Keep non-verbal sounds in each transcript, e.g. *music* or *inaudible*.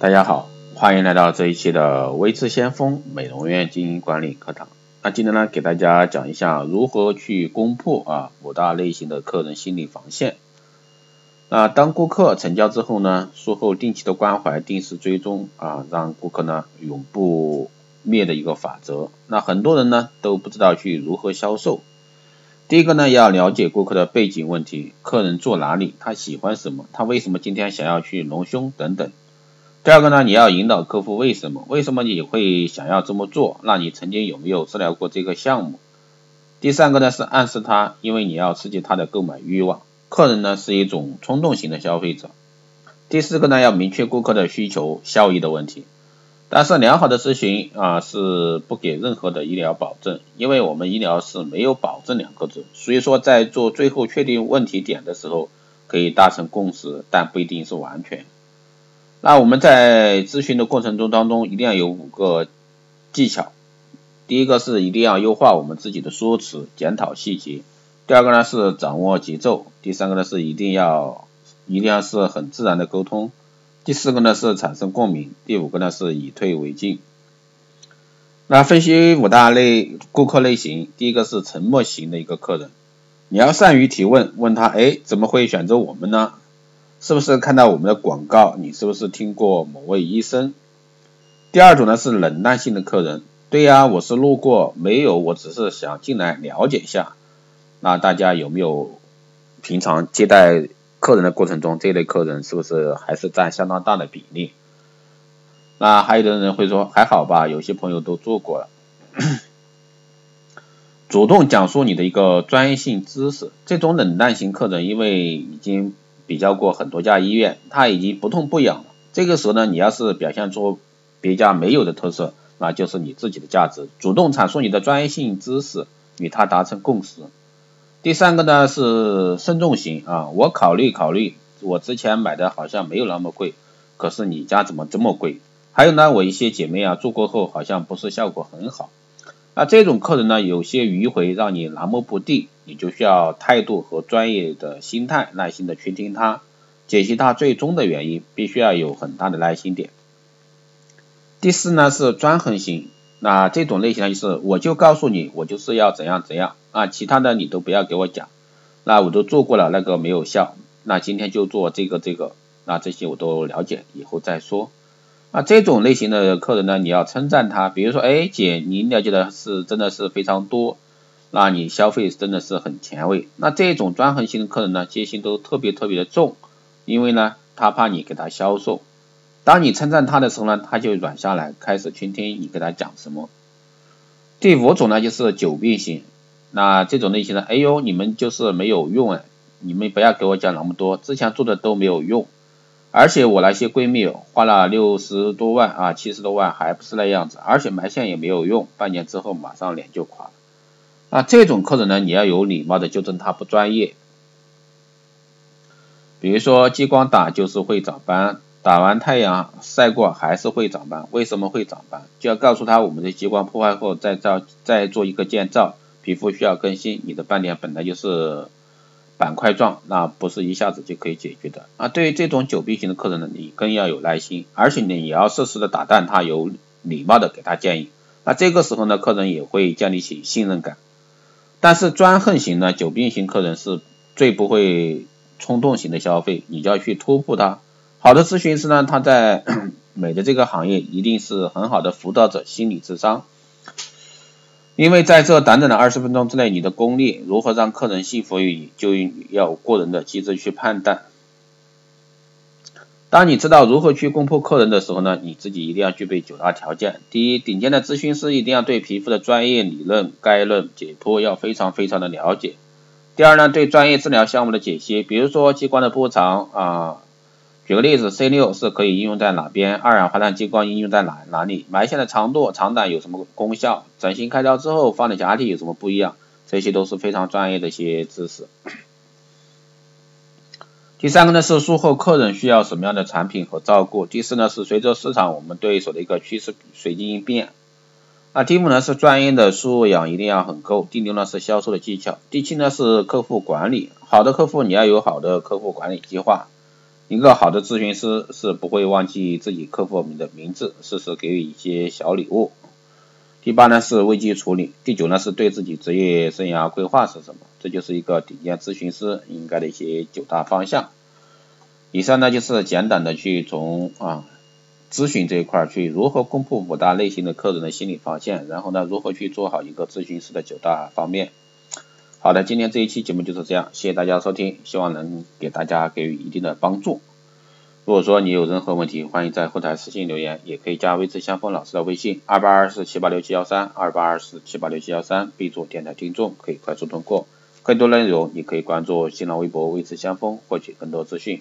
大家好，欢迎来到这一期的微智先锋美容院经营管理课堂。那今天呢，给大家讲一下如何去攻破啊五大类型的客人心理防线。那当顾客成交之后呢，术后定期的关怀、定时追踪啊，让顾客呢永不灭的一个法则。那很多人呢都不知道去如何销售。第一个呢，要了解顾客的背景问题，客人住哪里，他喜欢什么，他为什么今天想要去隆胸等等。第二个呢，你要引导客户为什么？为什么你会想要这么做？那你曾经有没有治疗过这个项目？第三个呢是暗示他，因为你要刺激他的购买欲望。客人呢是一种冲动型的消费者。第四个呢要明确顾客的需求、效益的问题。但是良好的咨询啊是不给任何的医疗保证，因为我们医疗是没有保证两个字。所以说在做最后确定问题点的时候，可以达成共识，但不一定是完全。那我们在咨询的过程中当中，一定要有五个技巧。第一个是一定要优化我们自己的说辞，检讨细节。第二个呢是掌握节奏。第三个呢是一定要一定要是很自然的沟通。第四个呢是产生共鸣。第五个呢是以退为进。那分析五大类顾客类型，第一个是沉默型的一个客人，你要善于提问，问他，哎，怎么会选择我们呢？是不是看到我们的广告？你是不是听过某位医生？第二种呢是冷淡性的客人，对呀，我是路过，没有，我只是想进来了解一下。那大家有没有平常接待客人的过程中，这类客人是不是还是占相当大的比例？那还有的人会说还好吧，有些朋友都做过了。主动讲述你的一个专业性知识，这种冷淡型客人，因为已经。比较过很多家医院，他已经不痛不痒了。这个时候呢，你要是表现出别家没有的特色，那就是你自己的价值。主动阐述你的专业性知识，与他达成共识。第三个呢是慎重型啊，我考虑考虑，我之前买的好像没有那么贵，可是你家怎么这么贵？还有呢，我一些姐妹啊做过后好像不是效果很好。那这种客人呢，有些迂回让你拿摸不定，你就需要态度和专业的心态，耐心的去听他，解析他最终的原因，必须要有很大的耐心点。第四呢是专横型，那这种类型呢就是我就告诉你，我就是要怎样怎样啊，其他的你都不要给我讲，那我都做过了，那个没有效，那今天就做这个这个，那这些我都了解，以后再说。那这种类型的客人呢，你要称赞他，比如说，哎，姐，您了解的是真的是非常多，那你消费真的是很前卫。那这种专横型的客人呢，戒心都特别特别的重，因为呢，他怕你给他销售。当你称赞他的时候呢，他就软下来，开始倾听你给他讲什么。第五种呢，就是久病型，那这种类型的，哎呦，你们就是没有用哎，你们不要给我讲那么多，之前做的都没有用。而且我那些闺蜜花了六十多万啊，七十多万还不是那样子，而且埋线也没有用，半年之后马上脸就垮了。那这种客人呢，你要有礼貌的纠正他不专业。比如说激光打就是会长斑，打完太阳晒过还是会长斑，为什么会长斑？就要告诉他我们的激光破坏后再造再做一个建造，皮肤需要更新，你的斑点本来就是。板块状，那不是一下子就可以解决的啊！对于这种久病型的客人呢，你更要有耐心，而且呢，也要适时的打断他，有礼貌的给他建议。那这个时候呢，客人也会建立起信任感。但是专横型呢，久病型客人是最不会冲动型的消费，你就要去突破他。好的咨询师呢，他在 *clears throat* 美的这个行业一定是很好的辅导者，心理智商。因为在这短短的二十分钟之内，你的功力如何让客人信服于你，就要过人的机制去判断。当你知道如何去攻破客人的时候呢，你自己一定要具备九大条件。第一，顶尖的咨询师一定要对皮肤的专业理论概论解剖要非常非常的了解。第二呢，对专业治疗项目的解析，比如说激光的波长啊。举个例子，C 六是可以应用在哪边？二氧化碳激光应用在哪哪里？埋线的长度、长短有什么功效？整形开刀之后放的假体有什么不一样？这些都是非常专业的一些知识。第三个呢是术后客人需要什么样的产品和照顾？第四呢是随着市场我们对手的一个趋势随机应变。那第五呢是专业的素养一定要很够。第六呢是销售的技巧。第七呢是客户管理，好的客户你要有好的客户管理计划。一个好的咨询师是不会忘记自己客户们的名字，适时给予一些小礼物。第八呢是危机处理，第九呢是对自己职业生涯规划是什么？这就是一个顶尖咨询师应该的一些九大方向。以上呢就是简短的去从啊咨询这一块去如何攻破五大类型的客人的心理防线，然后呢如何去做好一个咨询师的九大方面。好的，今天这一期节目就是这样，谢谢大家收听，希望能给大家给予一定的帮助。如果说你有任何问题，欢迎在后台私信留言，也可以加微智相锋老师的微信二八二四七八六七幺三二八二四七八六七幺三，备注电台听众，可以快速通过。更多内容你可以关注新浪微博微智相锋，获取更多资讯。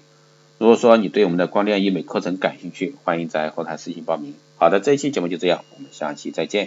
如果说你对我们的光电医美课程感兴趣，欢迎在后台私信报名。好的，这一期节目就这样，我们下期再见。